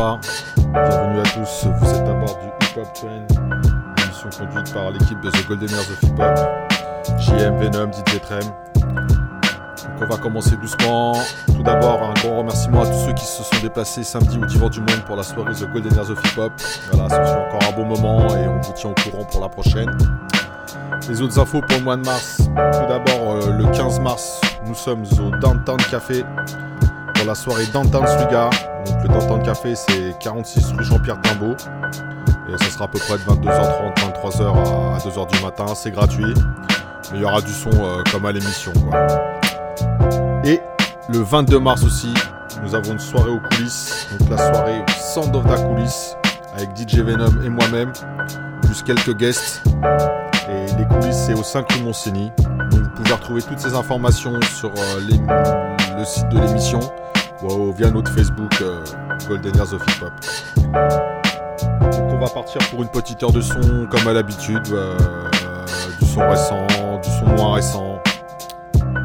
Bienvenue à tous. Vous êtes à bord du Hip Hop Train, émission conduite par l'équipe de The Golden Years of Hip Hop, JM, Venom, DJ Trem. Donc on va commencer doucement. Tout d'abord, un grand remerciement à tous ceux qui se sont déplacés samedi au Divan du Monde pour la soirée The Golden Years of Hip Hop. Voilà, fut encore un bon moment et on vous tient au courant pour la prochaine. Les autres infos pour le mois de mars. Tout d'abord, euh, le 15 mars, nous sommes au Downtown Café pour la soirée Downtown Suga. Donc le Downtown Café, c'est 46 rue Jean-Pierre Timbaud. Et ça sera à peu près de 22h30, 23h à 2h du matin. C'est gratuit. Mais il y aura du son euh, comme à l'émission. Et le 22 mars aussi, nous avons une soirée aux coulisses. Donc la soirée Sound of the Coulisses avec DJ Venom et moi-même. Plus quelques guests. Et les coulisses, c'est au 5 rue. Donc vous pouvez retrouver toutes ces informations sur euh, le site de l'émission ou via notre Facebook euh, Golden Years of Hip Hop. Donc on va partir pour une petite heure de son comme à l'habitude. euh, du son récent, du son moins récent.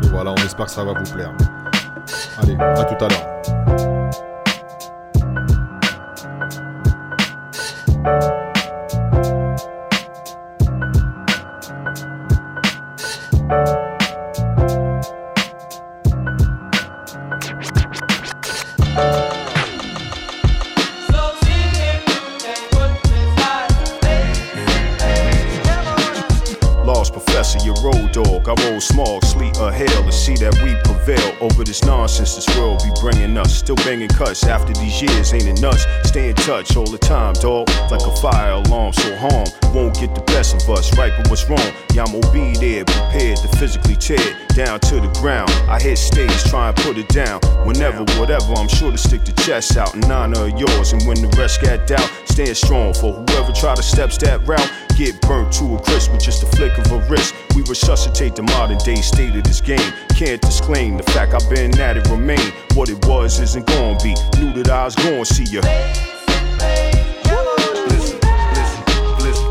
Et voilà, on espère que ça va vous plaire. Allez, à tout à l'heure. After these years, ain't it nuts? Stay in touch all the time, dog. Like a fire alarm, so harm won't get the best of us. Right, but what's wrong? Yeah, I'm be there, prepared to physically tear down to the ground. I hit stage, try and put it down. Whenever, whatever, I'm sure to stick the chest out in honor of yours. And when the rest got doubt, stand strong for whoever try to steps that route. Get burnt to a crisp with just a flick of a wrist. We resuscitate the modern day state of this game. Can't disclaim the fact I've been at it, remain. What it was isn't gonna be. Knew that I was gonna see ya. Listen, listen, listen.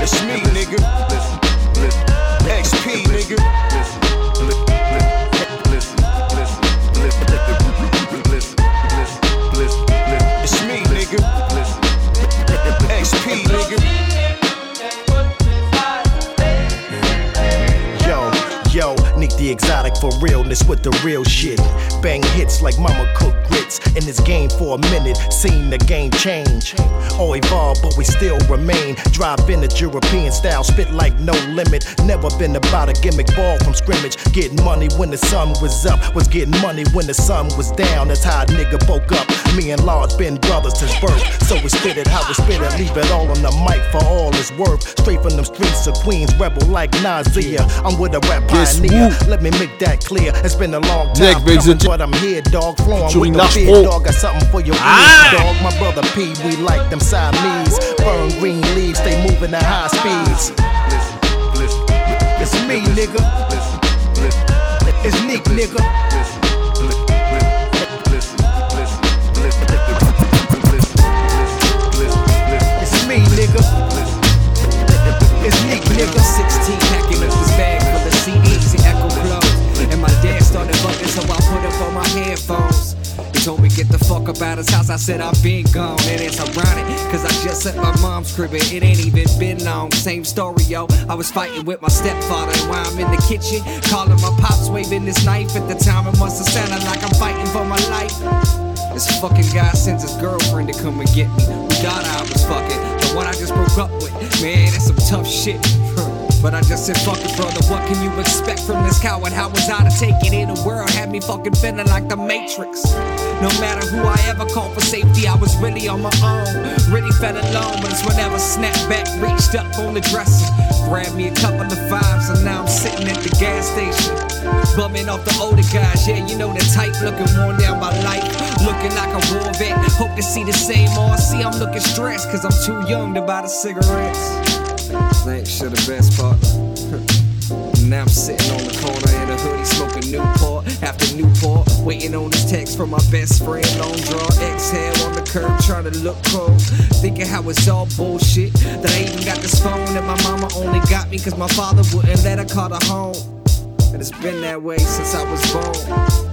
It's me, nigga. Listen, listen. XP, nigga. Exotic for realness with the real shit. Bang hits like mama cook grits. In this game for a minute, seen the game change. All evolve, but we still remain. Drive in the European style, spit like no limit. Never been about a gimmick ball from scrimmage. Getting money when the sun was up, was getting money when the sun was down. That's how a nigga woke up. Me and Lord been brothers since birth. So we spit it how we spit it, leave it all on the mic for all it's worth. Straight from them streets of Queens, rebel like Nazia. I'm with a rap pioneer. Let me make that clear. It's been a long Nick time Biggs coming, and J- but I'm here, dog. Flowing with the Nash big dog. Got something for your Ah! ears, dog. My brother P, we like them Siamese. Burn green leaves, they moving at high speeds. It's me, nigga. It's Nick, nigga. It's me, nigga. It's Nick, nigga. 16 packing up his bag bugging, so I put up on my headphones. He told me get the fuck up out his house. I said I've been gone, and it's ironic, cause I just left my mom's crib and it ain't even been long. Same story, yo. I was fighting with my stepfather, and while I'm in the kitchen, calling my pops, waving this knife. At the time, it must have sounded like I'm fighting for my life. This fucking guy sends his girlfriend to come and get me. We thought I was fucking, the one I just broke up with. Man, that's some tough shit. But I just said, fuck it, brother. What can you expect from this coward? How was I to take it in? The world had me fucking feeling like the Matrix. No matter who I ever called for safety, I was really on my own. Really felt alone, but it's whenever snapped back, reached up on the dresser, grabbed me a couple of fives, and now I'm sitting at the gas station. Bumming off the older guys, yeah, you know the type looking worn down by life. Looking like a war vet, hope to see the same see I'm looking stressed, cause I'm too young to buy the cigarettes. Thanks, you're the best partner. Now I'm sitting on the corner in a hoodie smoking Newport after Newport, waiting on this text from my best friend. Long draw, exhale on the curb, trying to look cool. Thinking how it's all bullshit. That I even got this phone and my mama only got me cause my father wouldn't let her call her home. And it's been that way since I was born.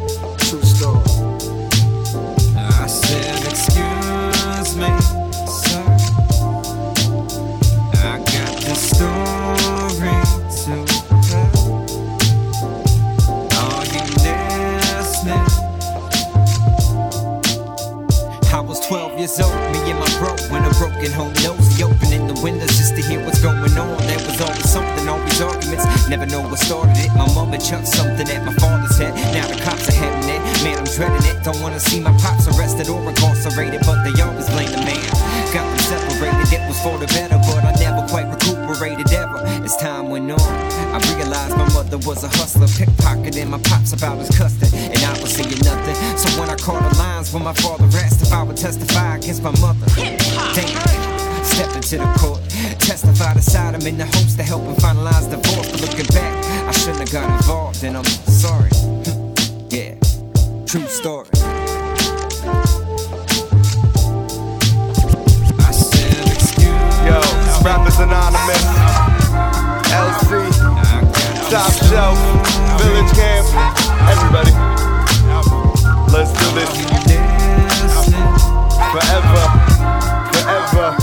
Broken home nosy opening the windows just to hear what's going on. There was always something, always arguments. Never know what started it. My mama chucked something at my father's head. Now the cops are having it. Man, I'm dreading it. Don't wanna see my pops arrested or incarcerated, but they always blame the man. Got them separated, it was for the better, but I never quite recuperated ever. As time went on, I realized my mother was a hustler, pickpocketing my pops about his custard, and I was seeing nothing. So when I called the lines when my father asked if I would testify against my mother, damn. Stepped into the court, testified aside him in the hopes to help him finalize the divorce. But looking back, I shouldn't have got involved, and I'm sorry. yeah, true story. Rappers anonymous. LC, Top Shelf, Village Camp, everybody. Let's do this forever, forever.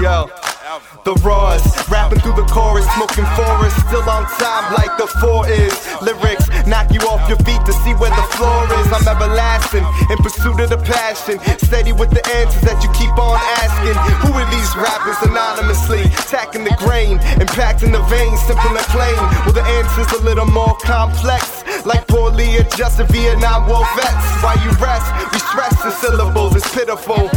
Yo, the raws, rapping through the chorus, smoking forest, still on time like the four is. Lyrics knock you off your feet to see where the floor is. I'm everlasting in pursuit of the passion, steady with the answers that you keep on asking. Who are these rappers anonymously attacking the grain, impacting the veins, simple and plain? Well, the answer's a little more complex, like poorly adjusted Vietnam War vets. While you rest, we stress the syllables, it's pitiful,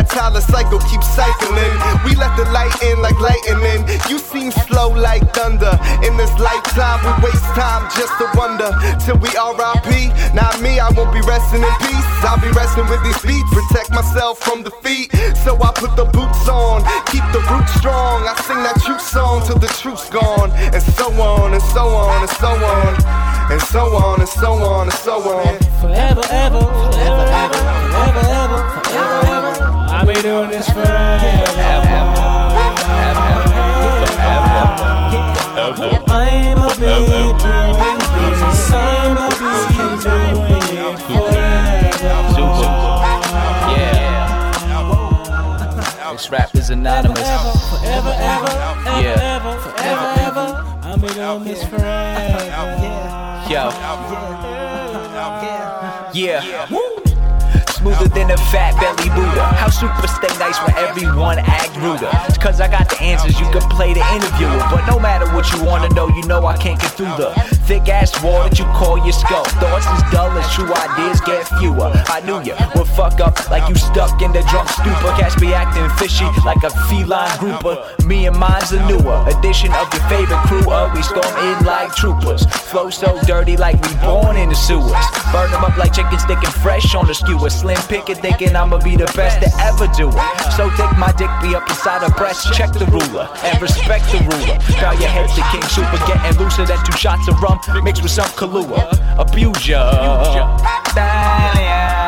the cycle keeps cycling. We let the light in like lightning. You seem slow like thunder. In this lifetime, we waste time just to wonder till we RIP. Not me, I won't be resting in peace. I'll be resting with these beats, protect myself from defeat. So I put the boots on, keep the roots strong. I sing that truth song till the truth's gone, and so on and so on and so on. And so on and so on and so on. Forever, ever, forever, ever, forever, ever, forever, ever. I'll be doing this forever. I'm a big doing this. I'm a big doing it forever. Yeah. This rap is anonymous. Forever, ever, ever, Yeah. ever, forever, ever. I'll be doing this forever. Yo. Yeah. Smoother than a fat belly Buddha. How super stay nice when everyone act ruder. Cause I got the answers, you can play the interviewer. But no matter what you wanna know, you know I can't get through the thick ass wall that you call your skull. Thoughts as dull as true ideas get fewer. I knew you would fuck up like you stuck in the drunk stupor. Catch me acting fishy like a feline grouper. Me and mine's a newer edition of your favorite crew. Uh, we storm in like troopers. Flow so dirty like we born in the sewers. Burn them up like chicken sticking fresh on the skewer. Slim picket thinking I'ma be the best to ever do it. So thick my dick be up inside her breast. Check the ruler and respect the ruler. Bow your heads to King Super getting looser than two shots of rum mixed with some Kahlua. Abuse ya. Forever.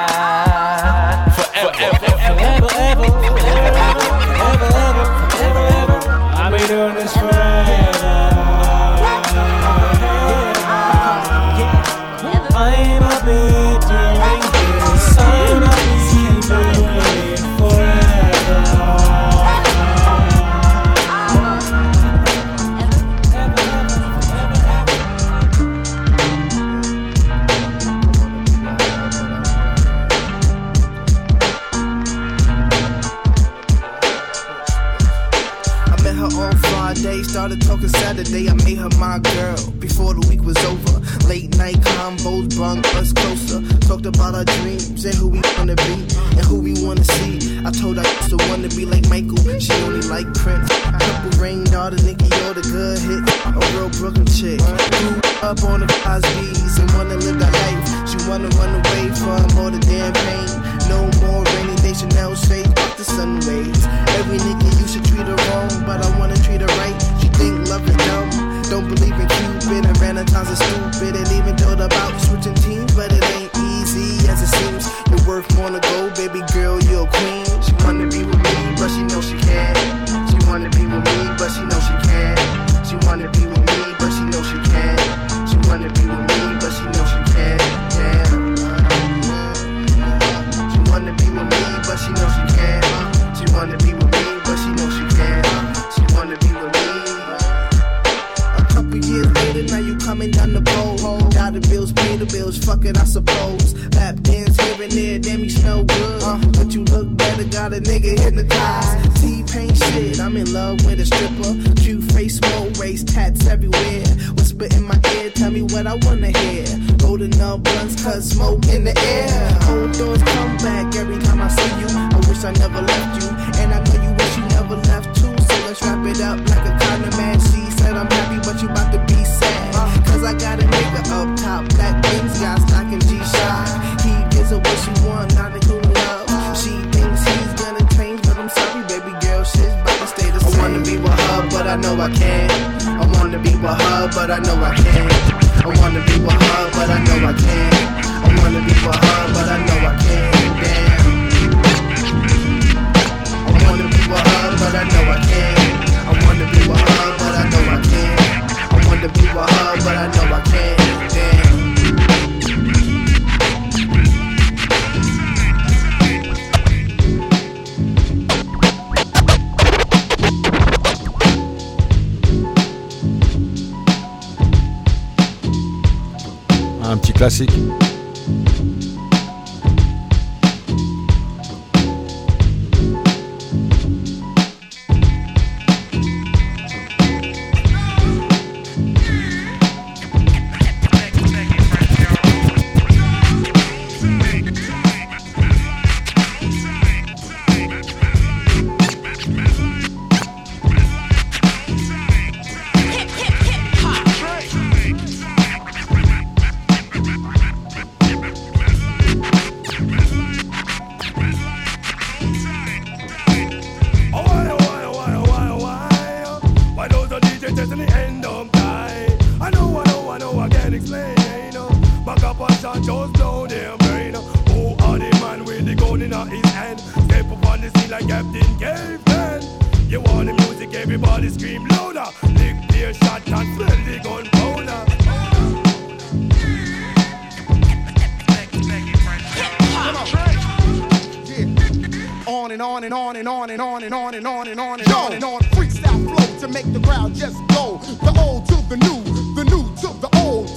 Back every time I see you. I wish I never left you, and I know you wish you never left too. So let's wrap it up like a condom. She said I'm happy, but you about to be sad. Cause I got a nigga up top, black wings, got stock and G-Shock. He gives her what she want, not a cool love. She thinks he's gonna change, but I'm sorry, baby girl, shit's about to stay the same. I wanna be with her, but I know I can't. I wanna be with her, but I know I can't. I wanna be with her, but I know I can't. I wanna be with her, but I know I can't. But I know I can't. I wanna be with her, but I know I can't. I wanna be with her, but I know I can't. Classique. And on and on and on and on and on and on and on and on. Freestyle flow to make the crowd just go. The old to the new, the new to the old.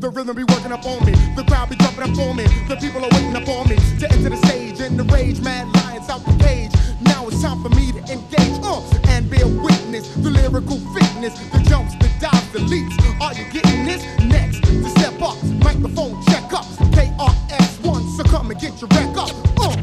The rhythm be working up on me, the crowd be jumping up on me, the people are waiting up on me to enter the stage and the rage, mad lions out the cage. Now it's time for me to engage, uh, and bear witness the lyrical fitness, the jumps, the dives, the leaps. Are you getting this? Next to step up, microphone check up, KRS1, so come and get your wreck up. Uh.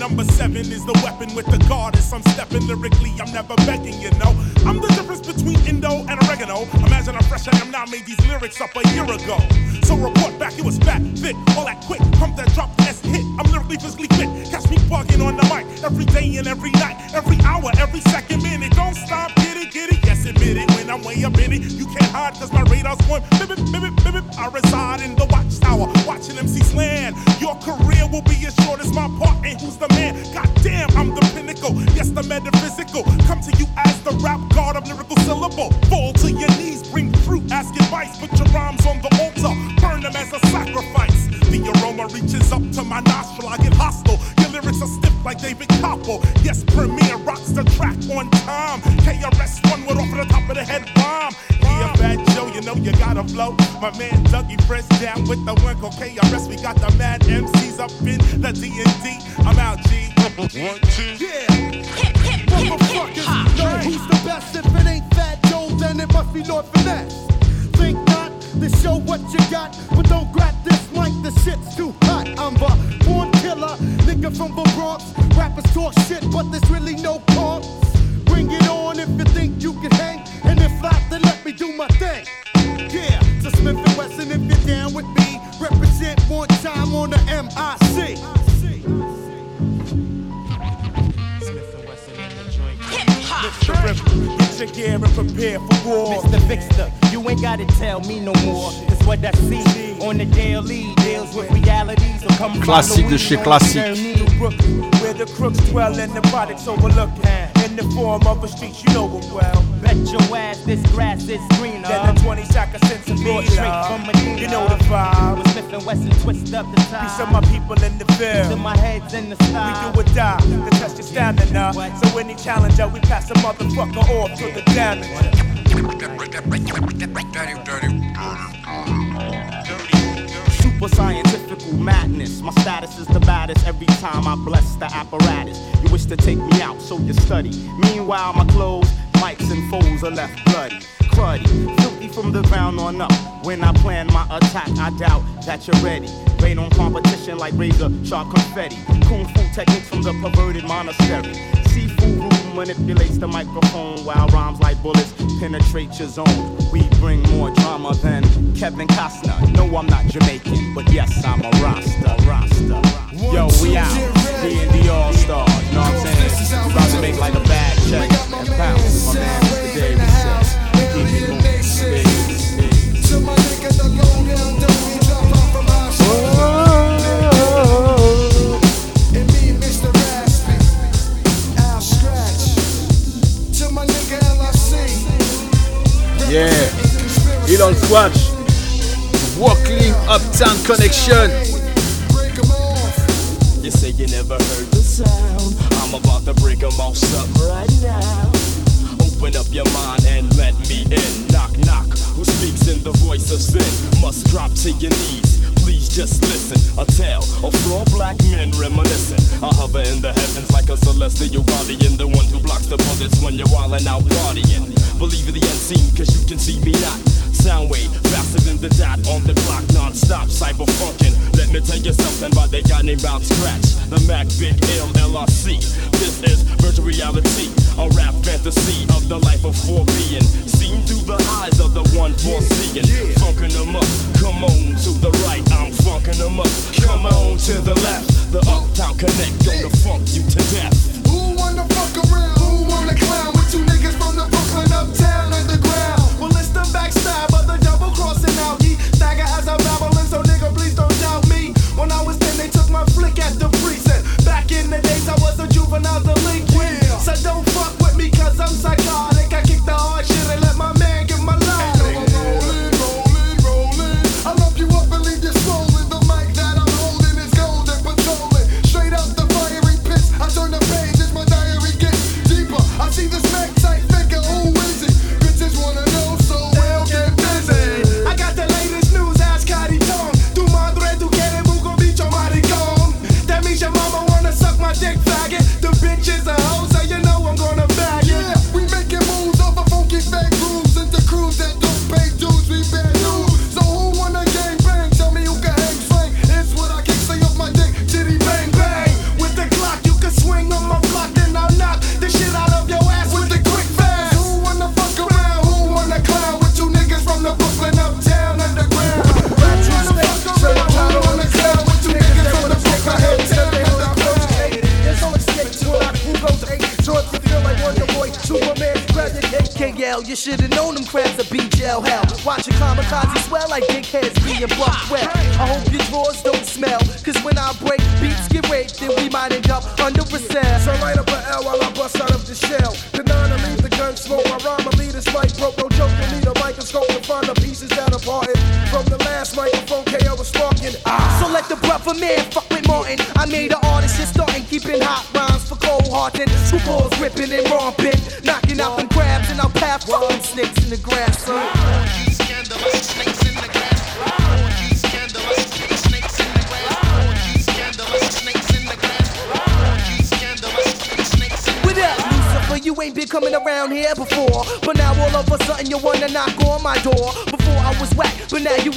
Number seven is the weapon with the goddess. I'm stepping lyrically, I'm never begging, you know. I'm the difference between Indo and oregano. Imagine I'm fresh, I am now made these lyrics up a year ago. So report back, it was fat, fit, all that quick. Pump that drop, S hit. I'm lyrically physically fit. Catch me bugging on the mic every day and every night, every hour, every second minute. Don't stop, get it, get it. Yes, admit it. When I'm way up in it, you can't hide cause my radar's going bip, bip, bip. I reside in the watchtower, watching MCs land. Your career will be as short as my part. And who's the man? Goddamn, I'm the pinnacle. Yes, the metaphysical. Come to you as the rap god of lyrical syllable. Fall to your knees, bring fruit, ask advice. Put your rhymes on the altar, burn them as a sacrifice. The aroma reaches up to my nostril, I get hostile. Your lyrics are stiff like David Coppo. Yes, Premier rocks the track on time. KRS One went off at the top of the head bomb. Yeah, Fat Joe, you know you gotta flow. My man Dougie Fresh down with the one called KRS. We got the mad MCs up in the D&D. I'm out, G. One, two. Yeah. Motherfuckers know who's the best. If it ain't Fat Joe, then it must be Lord Finesse. Think not to show what you got, but don't grab this mic. The shit's too hot. I'm a born killer, nigga from the Bronx. Rappers talk shit, but there's really no cause. Bring it on if you think you can hang. And if not, then let me do my thing. Yeah, to Smith and Wesson if you're down with me. Represent one time on the MIC. Hip hop. Lift the river, get your gear and prepare for war. Mr. Fixer, you ain't gotta tell me no more. It's what I see on the daily. Deals with realities. So come Classique de chez classique. Where the crooks dwell and the products overlooking. In the form of a street, you know it well. Bet your ass this grass is greener. Than the 20 sack of sense of Straight Straight from Medina. You know the vibe. With Smith and Wesson twist up the time. Peace of my people in the field. To my heads in the style. We do or die to test your stamina. So any challenger, we pass a motherfucker off to the damage. Super scientifical madness. My status is the baddest every time I bless the apparatus. You wish to take me out, so you study. Meanwhile, my clothes, mics, and foes are left bloody. Cruddy, filthy from the ground on up. When I plan my attack, I doubt that you're ready. Rain on competition like razor sharp confetti. Kung fu techniques from the perverted monastery. Seafood manipulates the microphone while rhymes like bullets penetrate your zone. We bring more drama than Kevin Costner. No, I'm not Jamaican, but yes, I'm a Rasta. Rasta. Yo, we out. D&D All Stars. Know what I'm saying? About to make like a bad check and bounce. My man, Le swatch. Walking Uptown Connection. You say you never heard the sound. I'm about to break 'em all up right now. Open up your mind and let me in. Knock, knock. Who speaks in the voice of sin? Must drop to your knees. Please just listen. A tale of four black men reminiscing. I hover in the heavens like a celestial guardian. The one who blocks the bullets when you're wildin' out partying. Believe in the unseen, cause you can see me not. Soundwave, faster than the dot on the clock, non-stop, cyber funkin'. Let me tell you something about that guy named Bob Scratch. The Mac Big L. This is virtual reality, a rap fantasy of the life of four being. Seen through the eyes of the one foreseeing. Funkin' them up, come on to the right, I'm funkin' them up. Come on to the left, the Uptown Connect, gonna funk you to death. Who wanna fuck around? Who wanna clown with two niggas from the Brooklyn uptown like dickheads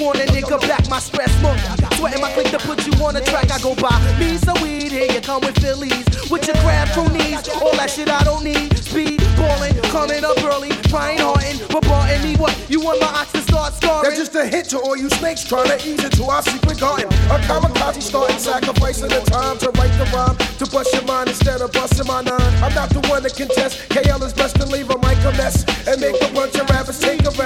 want a nigga back my stress monk. Sweating my click to put you on a track. I go by me some weed. Here you come with Phillies. With your crab cronies. All that shit I don't need. Speed, balling, coming up early. Trying hardin', but barting me what? You want my ox to start scarring? They're just a hit to all you snakes trying to ease into our secret garden. A kamikaze starting sacrificing the time to write the rhyme to bust your mind instead of busting my nine. I'm not the one to contest. KL is blessed to leave a mic a mess and make a bunch of rappers take a rest.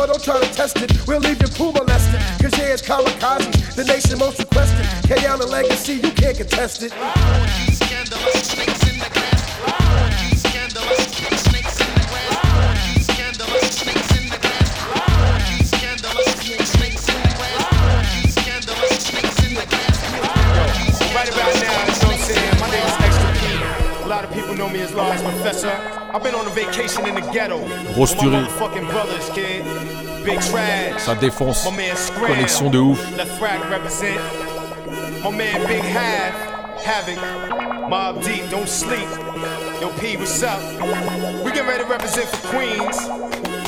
So don't try to test it. We'll leave you poo molested. Cause yeah, it's kamikaze, the nation most requested. KL and legacy, you can't contest it. Right about now, you know what I'm saying? My name is Extra P. A lot of people know me as Large Professor. I've been on a vacation in the ghetto. Grosse tuerie. Ça défonce. My man Scram. Connexion de ouf. Let represent. My man Big Half. Havoc. Mobb Deep, don't sleep. Yo, P, what's up? We getting ready to represent for Queens.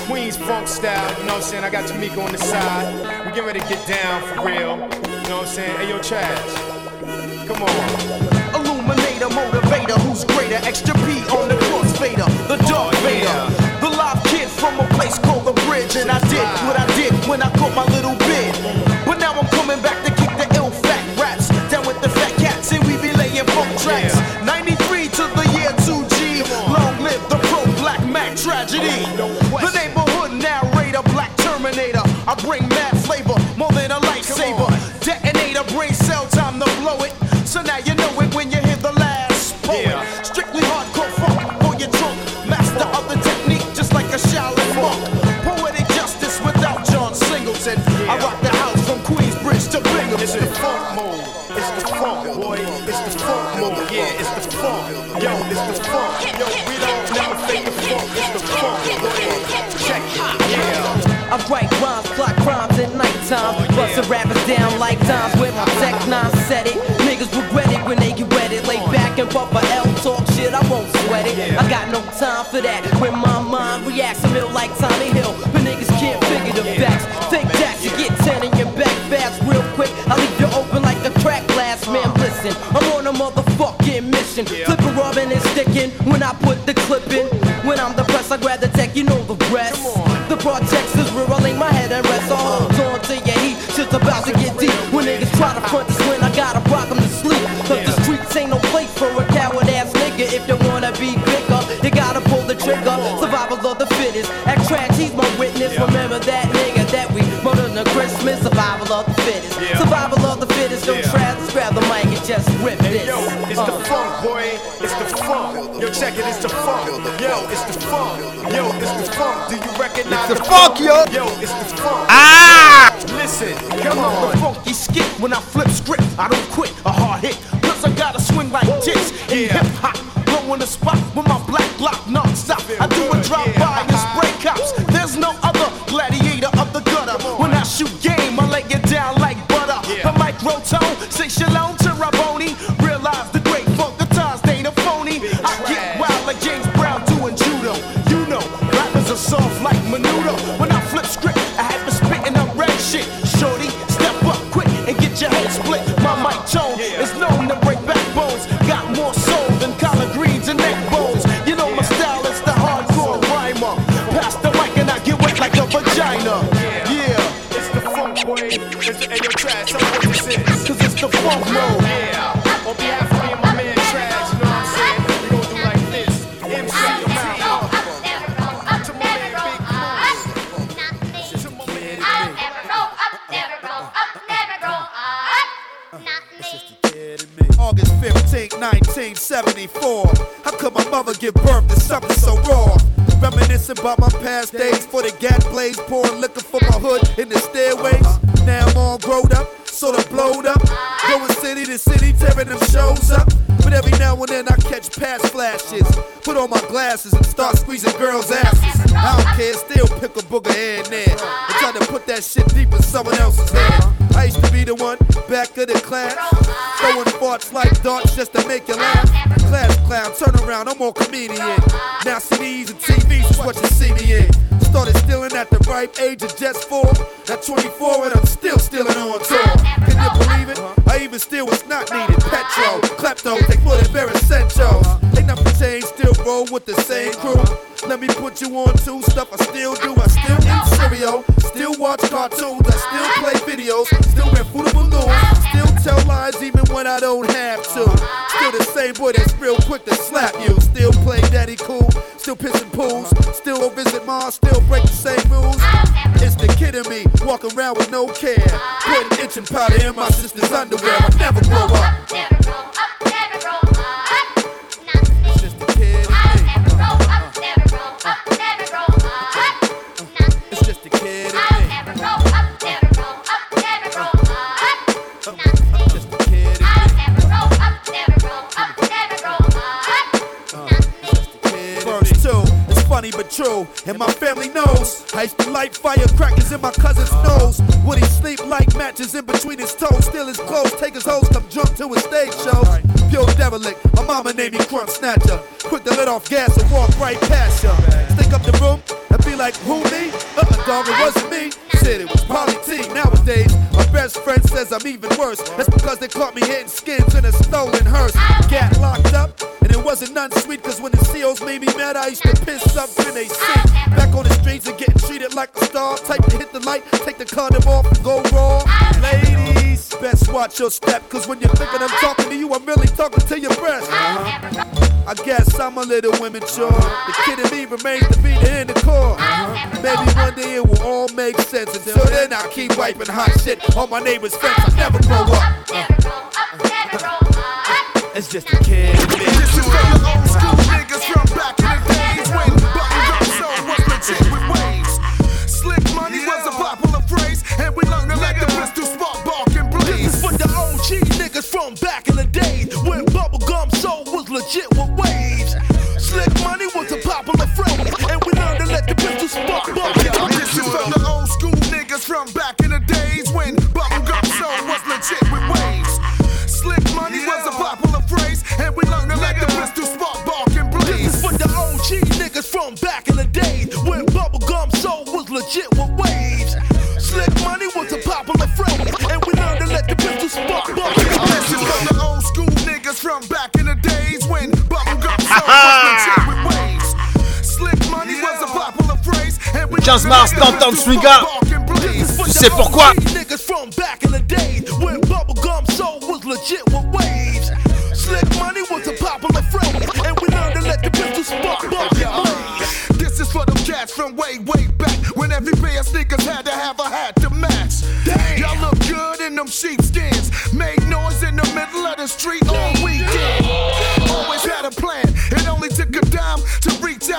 Queens funk style, you know what I'm saying? I got Tamika on the side. We getting ready to get down for real. You know what I'm saying? Hey, yo, Trash. Come on. Illuminator, motivator, who's greater? Extra P on the crossfader, the Darth oh, Vader, and I did what I did when I caught my little bid. But now I'm coming back to kick the ill fat raps down with the fat cats, and we be laying funk tracks. 93 to the year 2G, long live the pro black Mac tragedy. The neighborhood narrator, black Terminator. I bring mad flavor, more than a lightsaber. Detonator, brain cell time to blow it. So now you know it when you rappers down like dimes with my tech nine set it. Niggas regret it when they get wetted. Lay back and bump a L talk shit, I won't sweat it. I got no time for that. When my mind reacts, I'm like Tommy Hill. But niggas can't Yo, it's the funk. Yo, it's the funk. Do you recognize It's the funk, yo. Yo, it's the funk. Ah! Listen, Come on. 1974. How could my mother give birth to something so raw? Reminiscing about my past days for the gas blaze, pouring liquor for my hood in the stairways. Now I'm all grown up, sorta blowed up. Going city to city, tearing them shows up. But every now and then I catch past flashes. Put on my glasses and start squeezing girls' asses. I don't care, still pick a booger here and there. And try to put that shit deep in someone else's head. I used to be the one back of the class. Throwing farts like darts just to make you laugh. Class clown, turn around, I'm more comedian. Now CDs and TVs is what you see me in. Started stealing at the ripe age of just four. Now 24 and I'm still stealing on tour. Can you believe it? I even steal what's not needed. Petrol, klepto, take more than bare essentials. Ain't nothing changed, still roll with the same crew. Let me put you on to stuff I still do. I still eat cereal, still watch cartoons, I still play videos, still wear food balloons, still tell lies even when I don't have to. Still the same boy that's real quick to slap you. Still play daddy cool, still pissing pools, still go visit Mars, still break the same rules. It's the kid in me, walking around with no care. Putting itching powder in my sister's underwear. I never grow up. It's true, and my family knows. I used to light firecrackers in my cousin's nose. Would he sleep like matches in between his toes? Steal his clothes, take his hoes, come drunk to his stage shows. Pure derelict, my mama named me Crump Snatcher. Quick to let off gas and walk right past ya. Stick up the room and be like, who me? Uh-uh, dog, it wasn't me. Shit, it was Polly T. Nowadays, best friend says I'm even worse. That's because they caught me hitting skins in a stolen hearse. Got locked up, and it wasn't none sweet, cause when the COs made me mad, I used to piss up in they seat. Back on the streets and getting treated like a star. Type to hit the light, take the condom off and go raw. Ladies, best watch your step, cause when you're thinking I'm talking to you, I'm really talking to your breast. I guess I'm a little immature. The kid in me remains to be the in the core. Maybe one day it will all make sense. Until then, I'll keep wiping hot shit on my neighbor's fence. I never grow up. It's just a kid. This is for the old school pistol spark. Bump, This is for them cats from way, way back when every pair of sneakers had to have a hat to match. Y'all look good in them sheepskins.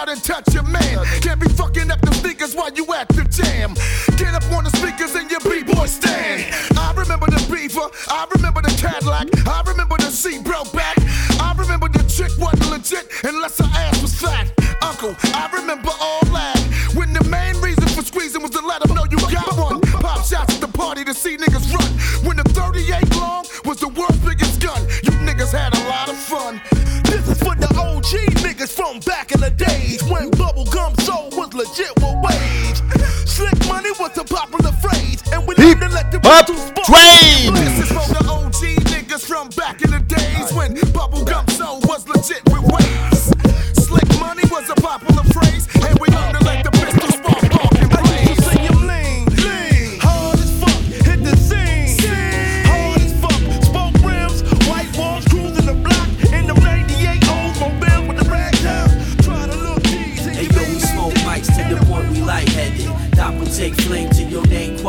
Out and touch your man. Can't be fucking up the sneakers while you at the jam. Get up on the speakers and your b-boy stand. I remember the beaver. I remember the Cadillac. I remember the seat broke back. I remember the chick wasn't legit unless her ass was fat. Uncle, I OG niggas from back in the days when bubblegum soul was legit with waves. Slick money was a popular phrase, and we learned to let the Hop. Train This is for the OG niggas from back in the days when bubblegum soul was legit with waves. Slick money was a popular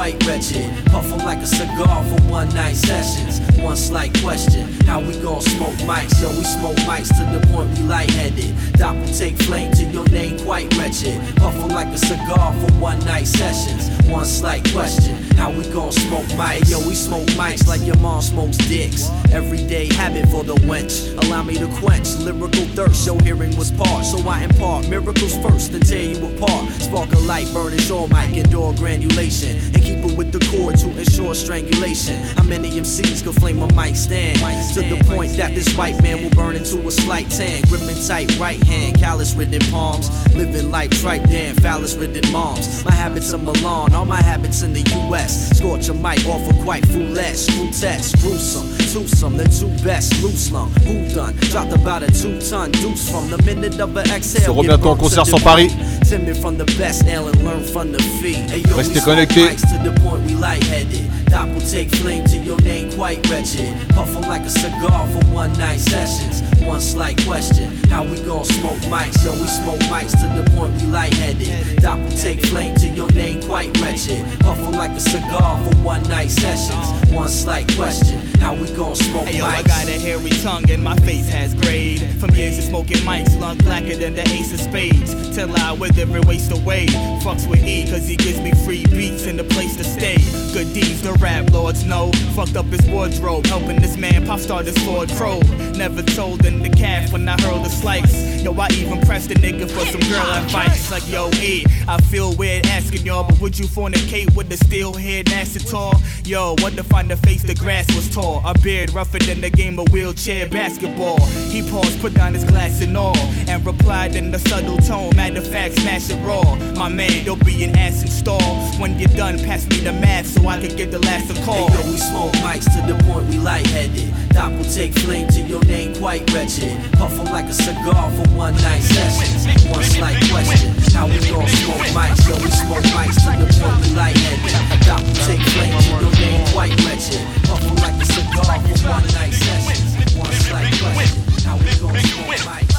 quite wretched. Puffin' like a cigar for one night sessions. One slight question, how we gon' smoke mics? Yo, we smoke mics to the point we lightheaded. Doppel take flame to your name quite wretched. Puffin' like a cigar for one night sessions. One slight question, how we gon' smoke mics? Yo, we smoke mics like your mom smokes dicks. Everyday habit for the wench. Allow me to quench lyrical thirst. Your hearing was parched, so I impart miracles first and tear you apart. Spark a light, burning shore mic, endure granulation. And keep it with the cord to ensure strangulation. How many MCs can flame a mic stand? To the point that this white man will burn into a slight tan. Gripping tight right hand, callous ridden palms. Living life tripe damn, phallus ridden moms. My habits are Milan, all my habits in the US. Scorch a mic off a quite foolish. Screw test, gruesome, twosome, the two best. Loose lung, who done? Dropped about a two ton deuce from the minute of an exhale. Sera get bientôt en concert to sur the Paris. Timid from the best ale and learn from the fee. Hey, yo, Restez we smoke connectés. to the point we lightheaded. Doc will take flame till your name quite wretched. Puff 'em like a cigar for one night sessions. One slight question, how we gon' smoke mics? Yo, we smoke mics to the point we lightheaded. Doc will take flame to your name quite wretched. Puff 'em like a cigar for one night sessions. One slight question, how we gon' smoke Hey yo, I got a hairy tongue and my face has grade. From years of smoking mics, lung blacker than the ace of spades. Till I wither and waste away. Fucks with E, cause he gives me free beats and a place to stay. Good deeds, the rap lords know. Fucked up his wardrobe, helping this man pop start his Ford Crow. Never told the calf when I hurl the slice. Yo, I even pressed a nigga for some girl advice. Like, yo, E, I feel weird asking y'all, but would you fornicate with a steel head tall? Yo, what to find the face the grass was tall. A beard rougher than the game of wheelchair basketball. He paused, put down his glass and all, and replied in a subtle tone. Matter of fact, smash it raw. My man, you'll be an ass install. When you're done, pass me the math so I can get the last of call. Hey, yo, we smoke mics to the point we lightheaded. Doc will take flame to your name quite wretched. Puff 'em like a cigar for one night sessions. One slight question, how we gon' smoke mics? Yo, we smoke mics to the point we lightheaded. Doc take flame till your name quite wretched. Puff 'em like a cigar for one night sessions. One slight question, how we gon' smoke mics?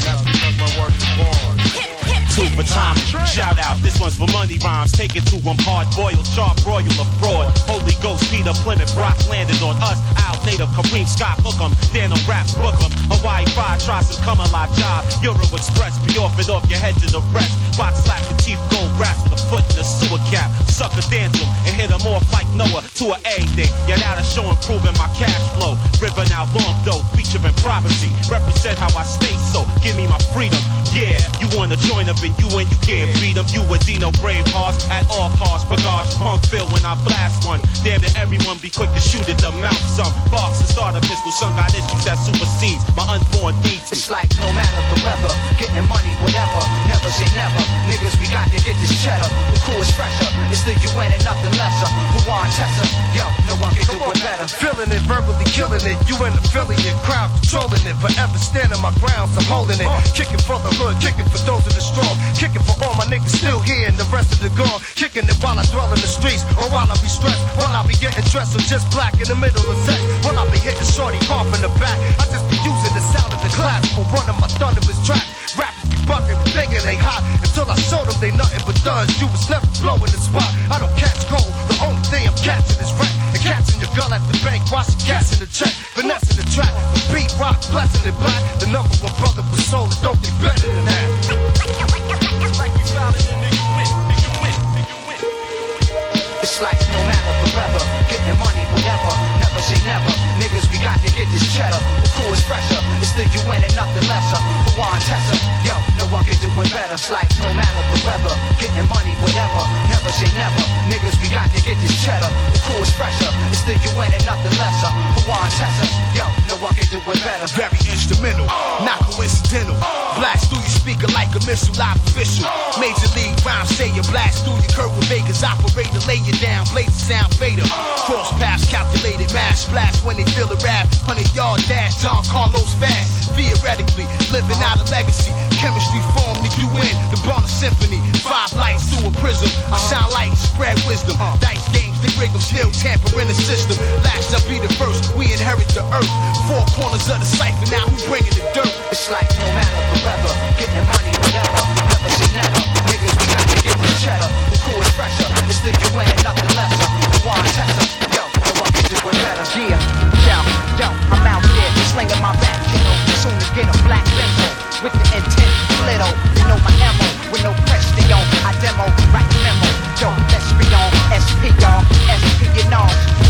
Two for Tommy. Shout out, this one's for money rhymes. Take it to them hard boiled, sharp royal of fraud. Holy Ghost, Peter Plymouth, Rock landed on us. Out native, Kareem Scott, hook 'em. Dan on raps, book 'em. Hawaii Five, Trosses, come a lot job. Euro Express, be off it off your head to the rest. Box slap the chief gold raps a foot in the sewer cap. Sucker dance and hit hit 'em off like Noah to a A day. Yeah, now the show improving my cash flow. River now long though, featuring privacy. Represent how I stay so. Give me my freedom. Yeah, you wanna join up and you and you can't beat 'em. You a Dino brave hearts at all costs. Bagage punk feel when I blast one. Damn that everyone be quick to shoot at the mouth. Some box and start a pistol. Some got issues that supersedes my unborn needs. It's like no matter the weather, getting money, whatever. Never say never. Niggas, we got to get this cheddar. The crew is fresher. It's the UN and nothing lesser. Juan Tessa, yo, no one can do it better. Feeling it, verbally killing it. You an affiliate, crowd controlling it. Forever standing my grounds, I'm holding it. Uh. Kicking for the hood, kicking for those of the strong. Kicking for all my niggas still here and the rest of the gone. Kicking it while I dwell in the streets or while I be stressed. While I be getting dressed, so just black in the middle of sex. While I be hitting shorty off in the back. I just be using the sound of the class for one of my thunderous tracks. Rappers be bucking, thinking they hot. Until I show them they nothing but thugs. You was never blowing the spot. I don't catch gold. The only thing I'm catching is rap. And catching your girl at the bank while she cashing the check. Finessing the track. The beat rock, blessing it black. The number one brother for soul. Don't get better than that. It's like no matter the weather, getting money, whatever. Never say never. Niggas, we got to get this cheddar. The crew is fresher. It's the UN and nothing lesser. Juan Tessa, yo, no one can do it better. It's like no matter the weather, getting money, whatever. Never say never. Niggas, we got to get this cheddar. The crew is fresher. It's the UN and nothing lesser. Juan Tessa, yo, no one can do it better. Very instrumental, not coincidental. Blast through your speaker like a missile, live official. Major league rhyme, say you blast through your curve Vegas operator, lay you down, blaze the sound fader. Cross paths, calculated mass splash when they feel the rap. Hundred yard dash, John Carlos fast. Theoretically, living out a legacy. Chemistry formed the UN, the Bonner Symphony. Five lights through a prism. I shine light, spread wisdom. Dice games, they rig 'em, still tampering the system. Last up be the first, we inherit the earth. Four corners of the cipher, now we bringing the dirt. It's like no matter the weather, getting money, whatever. Never say never. Niggas, we got to get this cheddar. The crew is fresher. It's the nothing lesser. Juan Tessa, do it better. Yeah, yo, yo, I'm out there slinging my back, you know, soon to get a black limo with the intent little, you know my ammo with no question on. I demo, write memo, yo, let's be on. SP, y'all, SP, you know,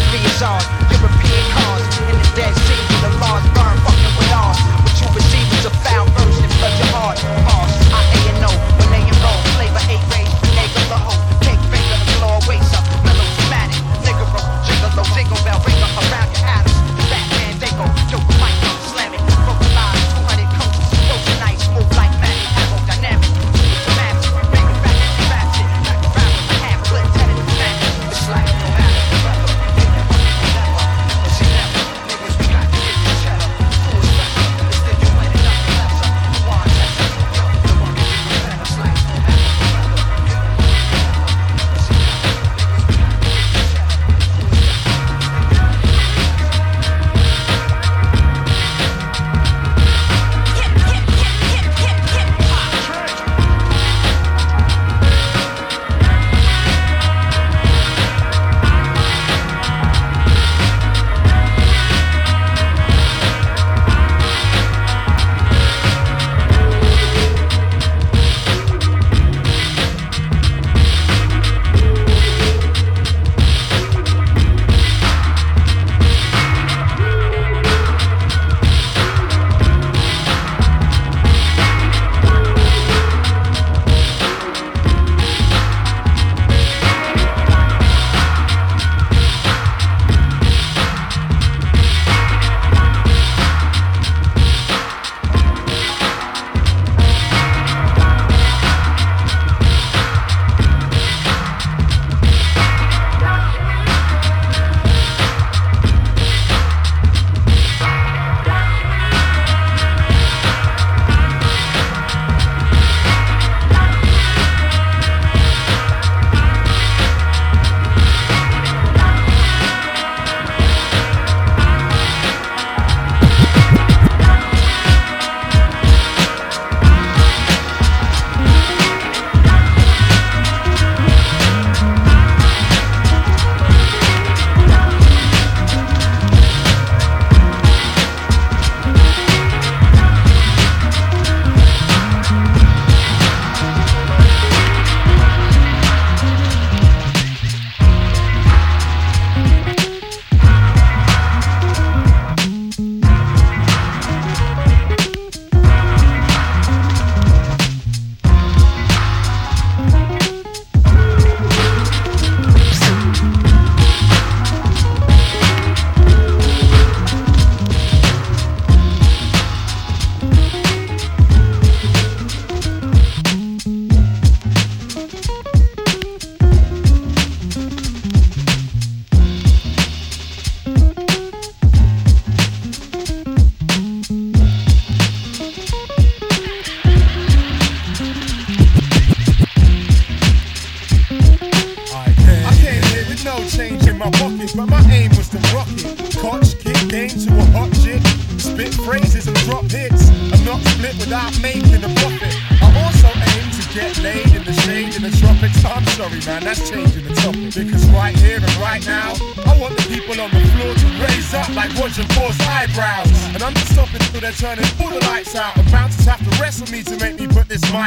three is on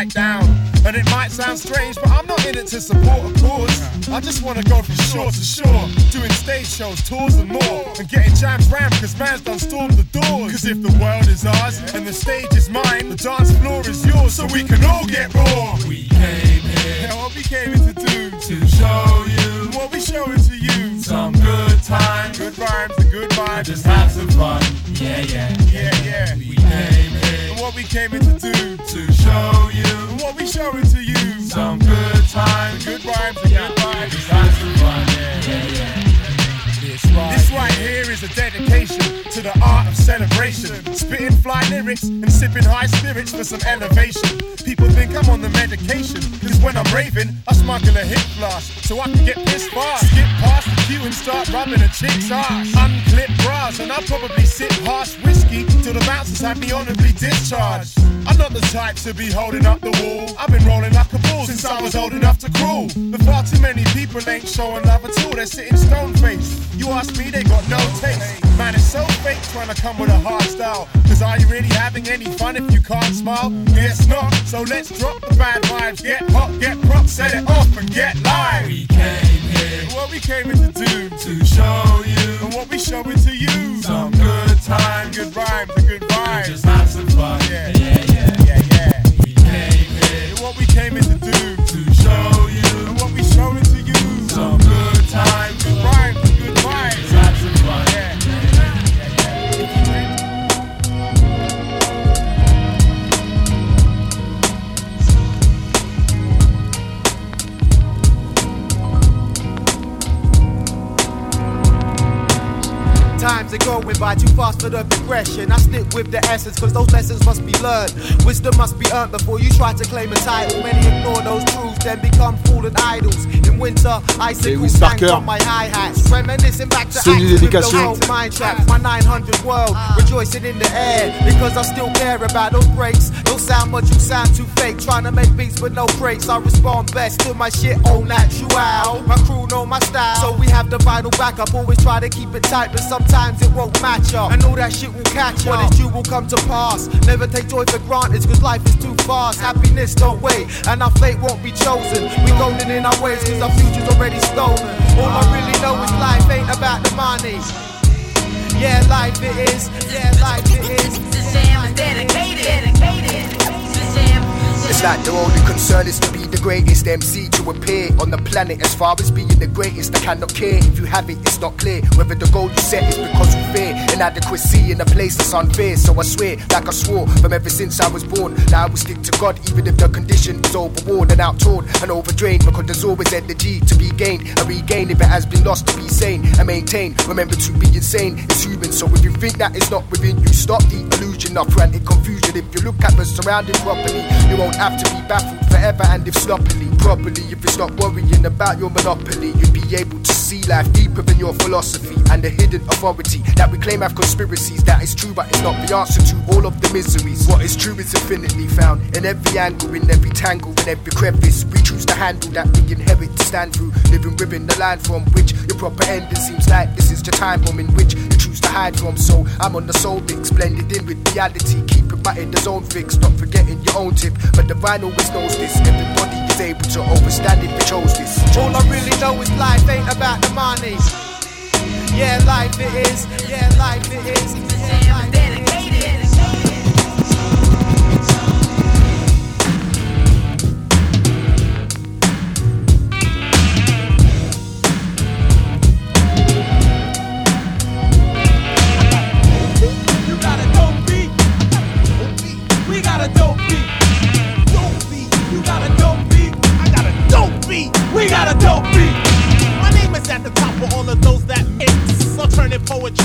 down. And it might sound strange, but I'm not in it to support a cause. I just wanna go from shore to shore, doing stage shows, tours and more. And getting jams rammed, cause man's done stormed the doors. Cause if the world is ours and the stage is mine, the dance floor is yours, so we can all get raw. We came here, yeah, what we came here to do, to show you what we showing to you. Some good times, good vibes and good vibes. Just have some fun. Yeah, yeah, yeah, yeah. We came here, and what we came here to celebration. Spitting fly lyrics and sipping high spirits for some elevation. People think I'm on the medication, cause when I'm raving, I smuggle a hip flask so I can get pissed fast. Skip past the queue and start rubbing a chick's ass. Unclip bras, and I'll probably sip harsh whiskey till the bouncers have me honorably discharged. I'm not the type to be holding up the wall. I've been rolling like a bull since I was old enough to crawl. But far too many people ain't showing love at all. They're sitting stone faced. You ask me, they got no taste. Man, it's so fake trying to come with a hard style. Cause are you really having any fun if you can't smile? Guess not. So let's drop the bad vibes. Get hot, get prop, set it off and get live. We came here. What we came here to do. To show you. And what we showing to you. Some good time, good rhymes, and good vibes. Just have some fun. Yeah, yeah, yeah, yeah, yeah. We came here. What we came here to do. Are going by too fast for the progression. I stick with the essence, cause those lessons must be learned. Wisdom must be earned before you try to claim a title. Many ignore those truths, then become fallen idols. In winter, icicles Lewis hang from my hi hats. Reminiscing back to acts with those old mind traps. My 900 world, rejoicing in the air. Because I still care about those breaks. Don't sound much, you sound too fake. Trying to make beats with no breaks. I respond best to my shit au natural. My crew know my style, so we have the vital backup. Always try to keep it tight, but sometimes it won't match up. I know that shit will catch up. What is due will come to pass. Never take joy for granted, cause life is too fast. Happiness don't wait, and our fate won't be chosen. We golden in our ways, cause our future's already stolen. All I really know is life ain't about the money. Yeah, life it is. Yeah, life it is. It's like their only concern is to be the greatest MC to appear on the planet. As far as being the greatest, I cannot care. If you have it, it's not clear whether the goal you set is because we fear inadequacy in a place that's unfair. So I swear, like I swore from ever since I was born, that I will stick to God even if the condition is overworn and outtorn and overdrained. Because there's always energy to be gained and regained if it has been lost to be sane and maintain. Remember to be insane is human. So if you think that it's not within you, stop the illusion of frantic confusion. If you look at the surrounding properly, you won't have to be baffled forever. And if sloppily, properly, if it's not worrying about your monopoly, you'd be able to see life deeper than your philosophy and the hidden authority that we claim have conspiracies. That is true, but it's not the answer to all of the miseries. What is true is infinitely found in every angle, in every tangle, in every crevice. We choose to handle that we inherit to stand through, living within the land from which your proper ending seems like this is your time bomb in which choose to hide from. So I'm on the soul mix, blended in with reality. Keep it in the zone fix, not forgetting your own tip. But the vine always knows this. Everybody is able to overstand if you chose this. All I really know is life ain't about the money. Yeah, life it is. Yeah, life it is.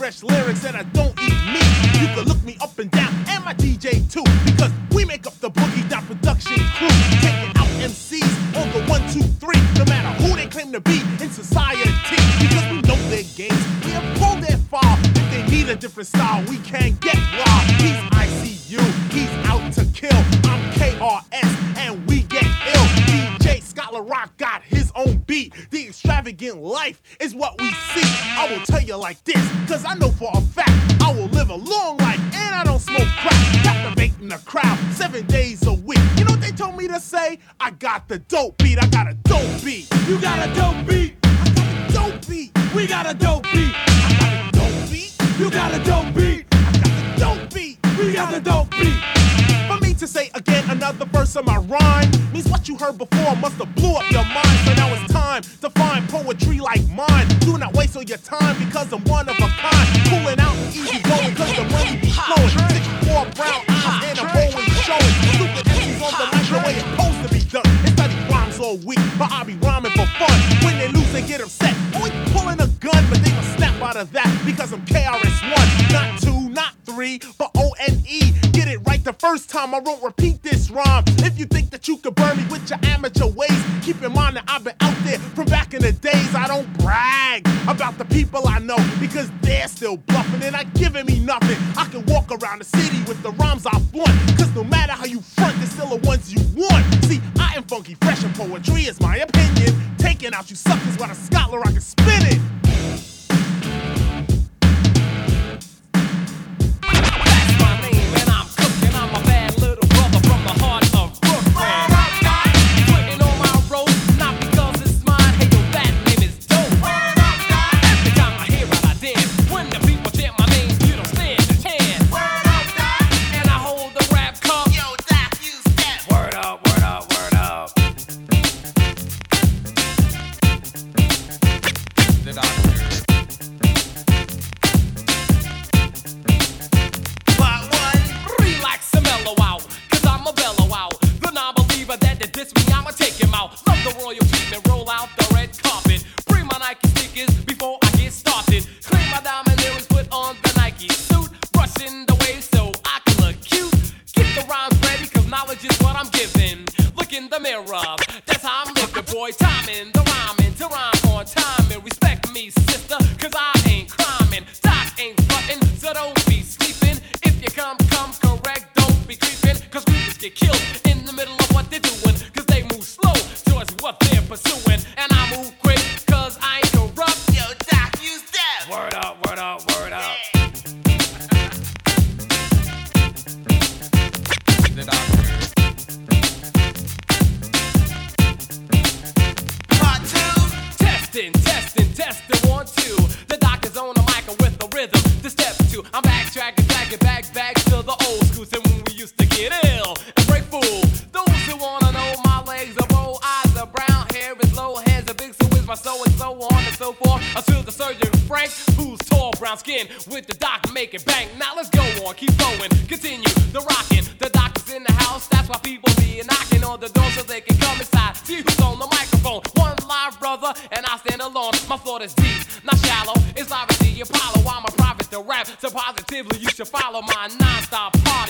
fresh lyrics and I don't eat meat. You can look me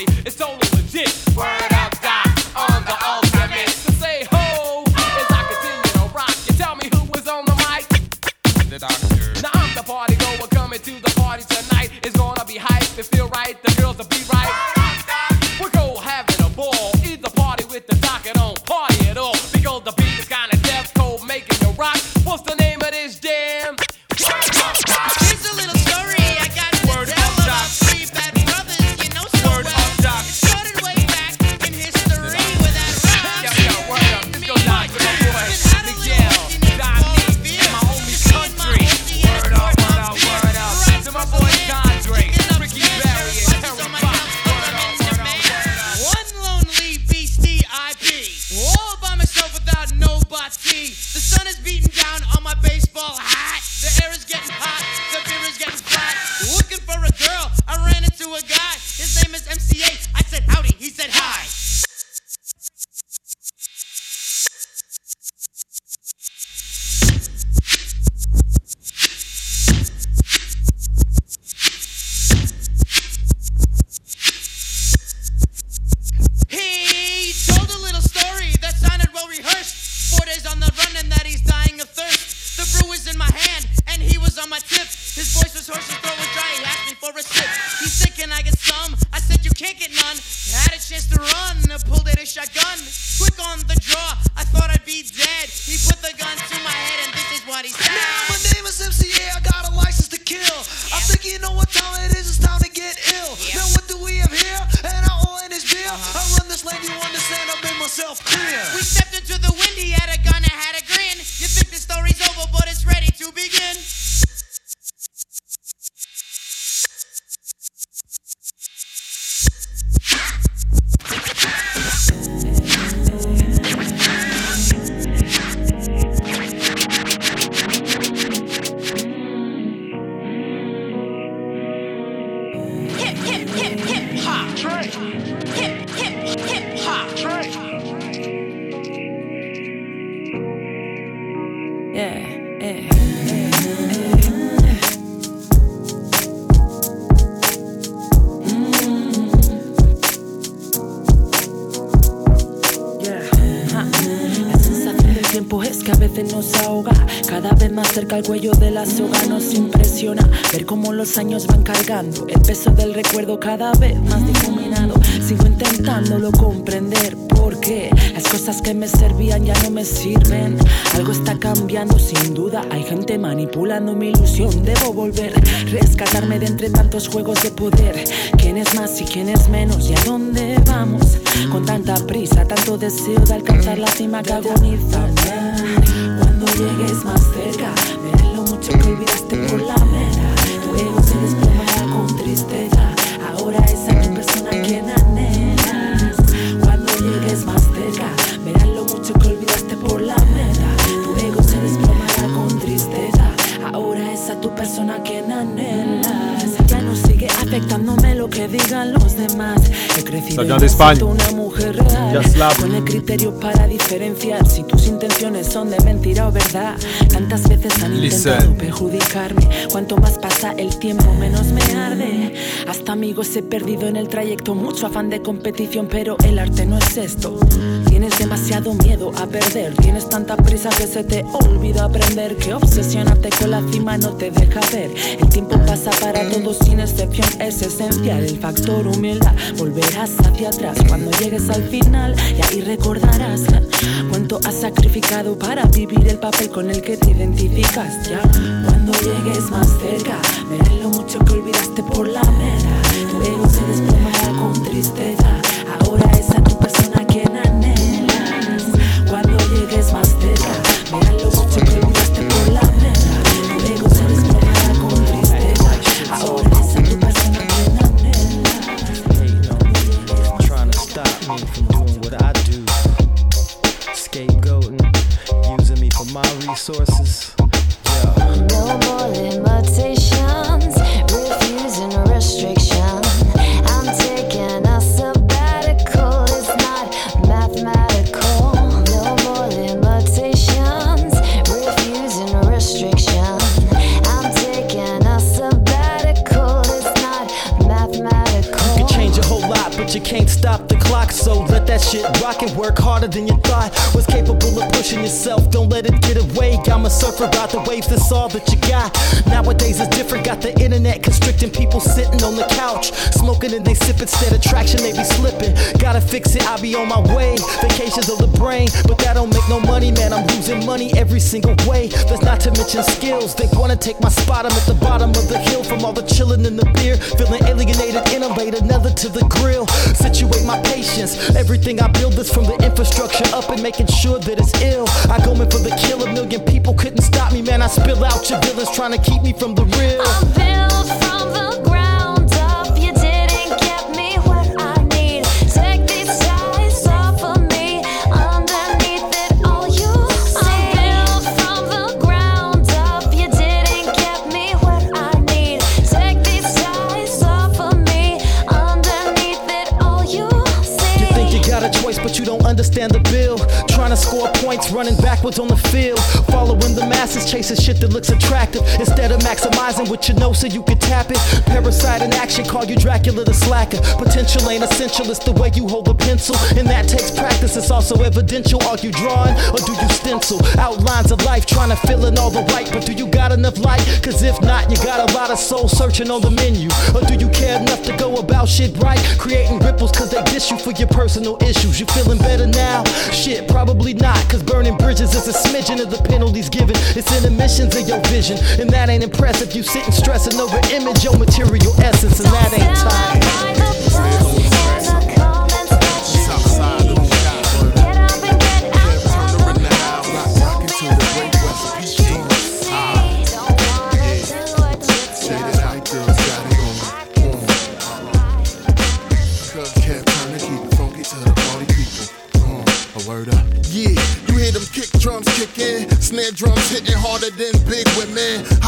It's so al cuello de la soga nos impresiona ver cómo los años van cargando. El peso del recuerdo cada vez más difuminado. Sigo intentándolo comprender porque las cosas que me servían ya no me sirven. Algo está cambiando sin duda. Hay gente manipulando mi ilusión. Debo volver, rescatarme de entre tantos juegos de poder. ¿Quién es más y quién es menos? ¿Y a dónde vamos? Con tanta prisa, tanto deseo de alcanzar la cima que agoniza. Cuando llegues más cerca, mucho que olvidaste por la mera. Tu ego se desplomará con tristeza. Ahora esa tu persona quien anhelas. Cuando llegues más cerca, verás lo mucho que olvidaste por la mera. Tu ego se desplomará con tristeza. Ahora esa tu persona quien anhelas. Ya no sigue afectándome lo que digan los demás. He crecido y me una mujer real. El criterio para diferenciar si tus intenciones son de mentira o verdad. Tantas veces han intentado perjudicarme. Cuanto más pasa el tiempo, menos me arde. Hasta amigos he perdido en el trayecto. Mucho afán de competición, pero el arte no es esto. Tienes demasiado miedo a perder. Tienes tanta prisa que se te olvida aprender. Que obsesionarte con la cima no te deja ver. El tiempo pasa para todos sin excepción. Es esencial el factor humildad. Volverás hacia atrás cuando llegues al final. Y ahí recordarás cuánto has sacrificado para vivir el papel con el que te identificas. Ya cuando llegues más cerca, veré lo mucho que olvidaste por la mera. Tu ego se desplomará con tristeza. My resources. No more limitations, refusing restriction. I'm taking a sabbatical, it's not mathematical. No more limitations, refusing restriction. I'm taking a sabbatical, it's not mathematical. You can change a whole lot, but you can't stop the clock. So let that shit rock and work harder than you surfer about the waves, that's all that you Nowadays it's different, got the internet constricting people sitting on the couch. Smoking and they sip instead of traction, they be slipping. Gotta fix it, I'll be on my way. Vacations of the brain, but that don't make no money, man. I'm losing money every single way. That's not to mention skills. They wanna take my spot, I'm at the bottom of the hill from all the chillin' in the beer. Feeling alienated, innovate another to the grill. Situate my patience. Everything I build is from the infrastructure up and making sure that it's ill. I go in for the kill, a million people couldn't stop me, man. I spill out your villains trying to keep me from the real. Teammates running backwards on the field. Following the masses, chasing shit that looks attractive. Instead of maximizing what you know so you can tap it. Parasite in action, call you Dracula the slacker. Potential ain't essential, it's the way you hold the pencil. And that takes practice, it's also evidential. Are you drawing or do you stencil? Outlines of life, trying to fill in all the right. But do you got enough light? Cause if not, you got a lot of soul searching on the menu. Or do you care enough to go about shit right? Creating ripples cause they diss you for your personal issues. You feeling better now? Shit, probably not. Cause burning bridges is a smidgen of the penalties given. It's in emissions of your vision. And that ain't impressive. You sitting stressing over image, your material essence. And that ain't time.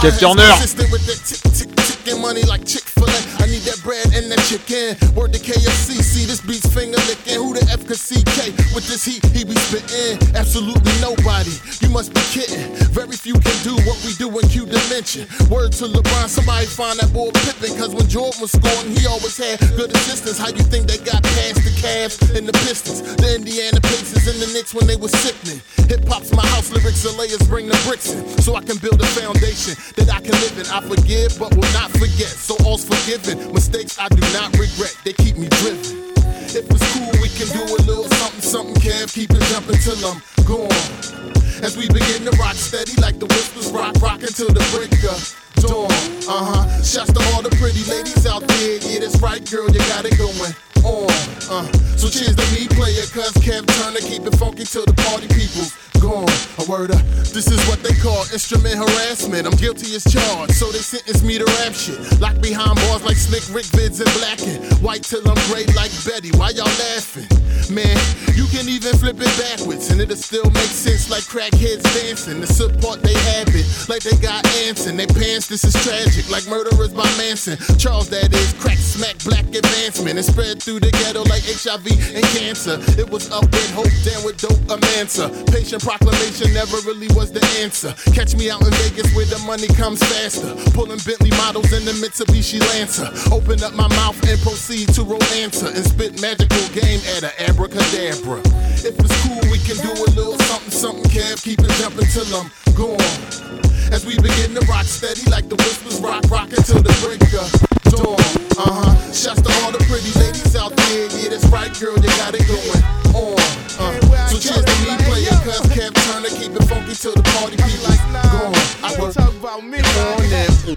Kev Turner. Consistent with that tick tick ticking money like Chick Fil A. I need that bread and that chicken. Word to KFC, see this beat's finger licking. Who the F could CK with this heat he be spitting? Absolutely nobody. You must be kidding. Very few can do what we do in Q dimension. Word to LeBron, somebody find that boy Pippin. Cause when Jordan was scoring, he always had good assistance. How you think they got past Cavs and the Pistons, the Indiana Pacers and the Knicks when they was sickening? Hip hop's my house, lyrics and layers bring the bricks in. So I can build a foundation that I can live in. I forgive, but will not forget. So all's forgiven. Mistakes I do not regret. They keep me driven. If it's cool, we can do a little something, something, Kev. Keep it jumping till I'm gone. As we begin to rock steady like the whispers rock, rockin' till the break of dawn. Uh huh. Shouts to all the pretty ladies out there. Yeah, that's right, girl, you got it going on. Uh. So cheers to me, player, cuz Kev Turner keep it funky till the party people gone. A word up. This is what they call instrument harassment. I'm guilty as charged, so they sentence me to rap shit. Locked behind bars like Slick Rick Vids and Blacken. White till I'm gray like Betty. Why y'all laughing? Man, you can even flip it backwards, and it'll still make sense like crackheads dancing. The support they have it, like they got ants in their pants. This is tragic, like murderers by Manson. Charles, that is, crack smack black advancement. And spread through the ghetto like HIV and cancer. It was up with hope, down with dope, a mansa. Patient proclamation never really was the answer. Catch me out in Vegas where the money comes faster. Pulling Bentley models in the Mitsubishi Lancer. Open up my mouth and proceed to romance. And spit magical game at a abracadabra. If it's cool, we can do a little something, something, Kev. Keep it jumping till I'm gone. As we begin to rock steady like the whispers rock, rock until the break of dawn. Uh huh. Shouts to all the pretty ladies out there. Yeah, that's right, girl, you got it going on. Uh. So cheers to me, player, cuz Kev Turner keep it funky till the party people gone. I work talk about me, on.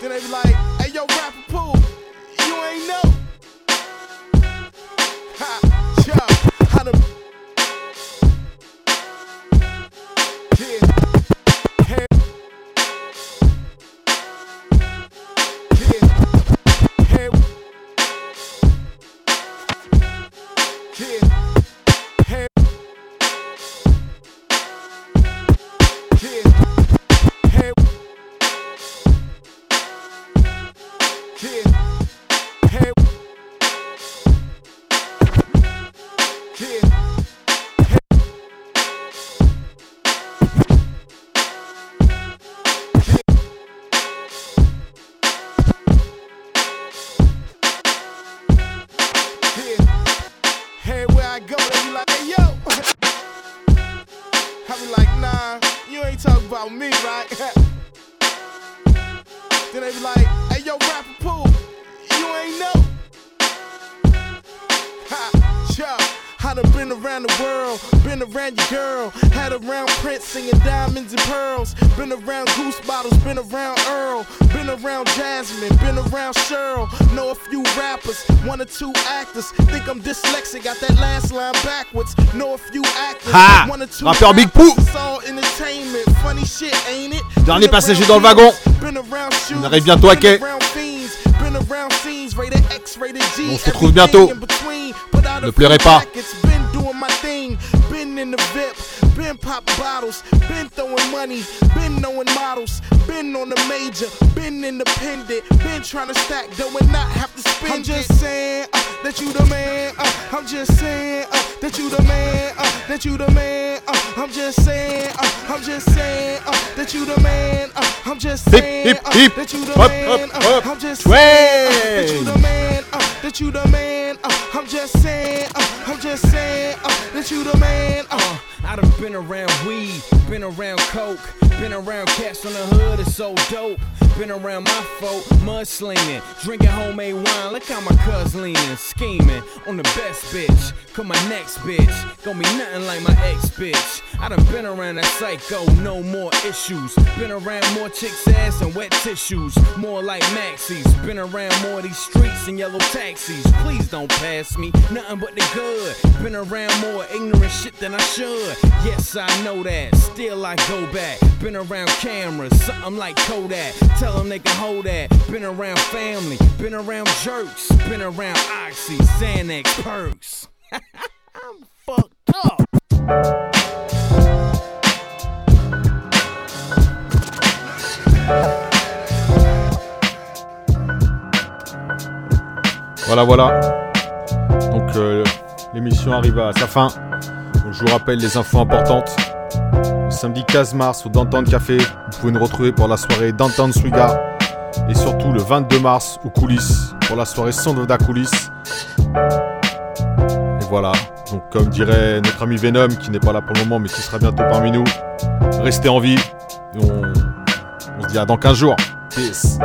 Then they be like, hey yo, rapper pool, you ain't know. Actors, think I'm dyslexic, got that last line backwards, know a few actors, Ha one or two Rappeur Big rappers, Pooh. it's all entertainment, funny shit, ain't it? Dernier Been passager around dans le wagon. heroes, been around On shooters, arrive bientôt à been quai. around fiends, been around scenes, rated X, rated G, On se retrouve everything bientôt. in between, put out Ne a pleurez few pas. Pop bottles, been throwing money, been knowing models, been on the major, been independent, been trying to stack dough and not have to spend I'm just saying uh, that you the man, uh, I'm just saying uh, that you the man, uh, that you the man. Uh, I'm just saying, uh, I'm just saying uh, that you the man. Uh, I'm just saying hip, uh, hip. that you the Hop, man. hop, uh. I'm just saying uh, that you Twang. the man. Uh, that you the man. Uh, I'm just saying, uh, I'm just saying uh, that you the man. Uh, I done been around weed, been around coke, been around cats on the hood, it's so dope. Been around my folk, mudslinging, drinking homemade wine. Look how my cuz leaning, scheming on the best bitch. Cause my next bitch gon' be nothing like my ex bitch. I done been around that psycho, no more issues. Been around more chicks' ass and wet tissues, more like Maxis. Been around more these streets and yellow taxis. Please don't pass me, nothing but the good. Been around more ignorant shit than I should. Yes, I know that. Still I go back. Been around cameras, something like Kodak. Tell Voilà, voilà. Donc euh, l'émission arrive à sa fin. Je vous rappelle les infos importantes. Samedi 15 mars au Downtown Café, vous pouvez nous retrouver pour la soirée Downtown Swiga. Et surtout le 22 mars aux coulisses pour la soirée the Coulisses. Et voilà. Donc comme dirait notre ami Venom qui n'est pas là pour le moment mais qui sera bientôt parmi nous, restez en vie. Et on, on se dit à dans 15 jours. Peace.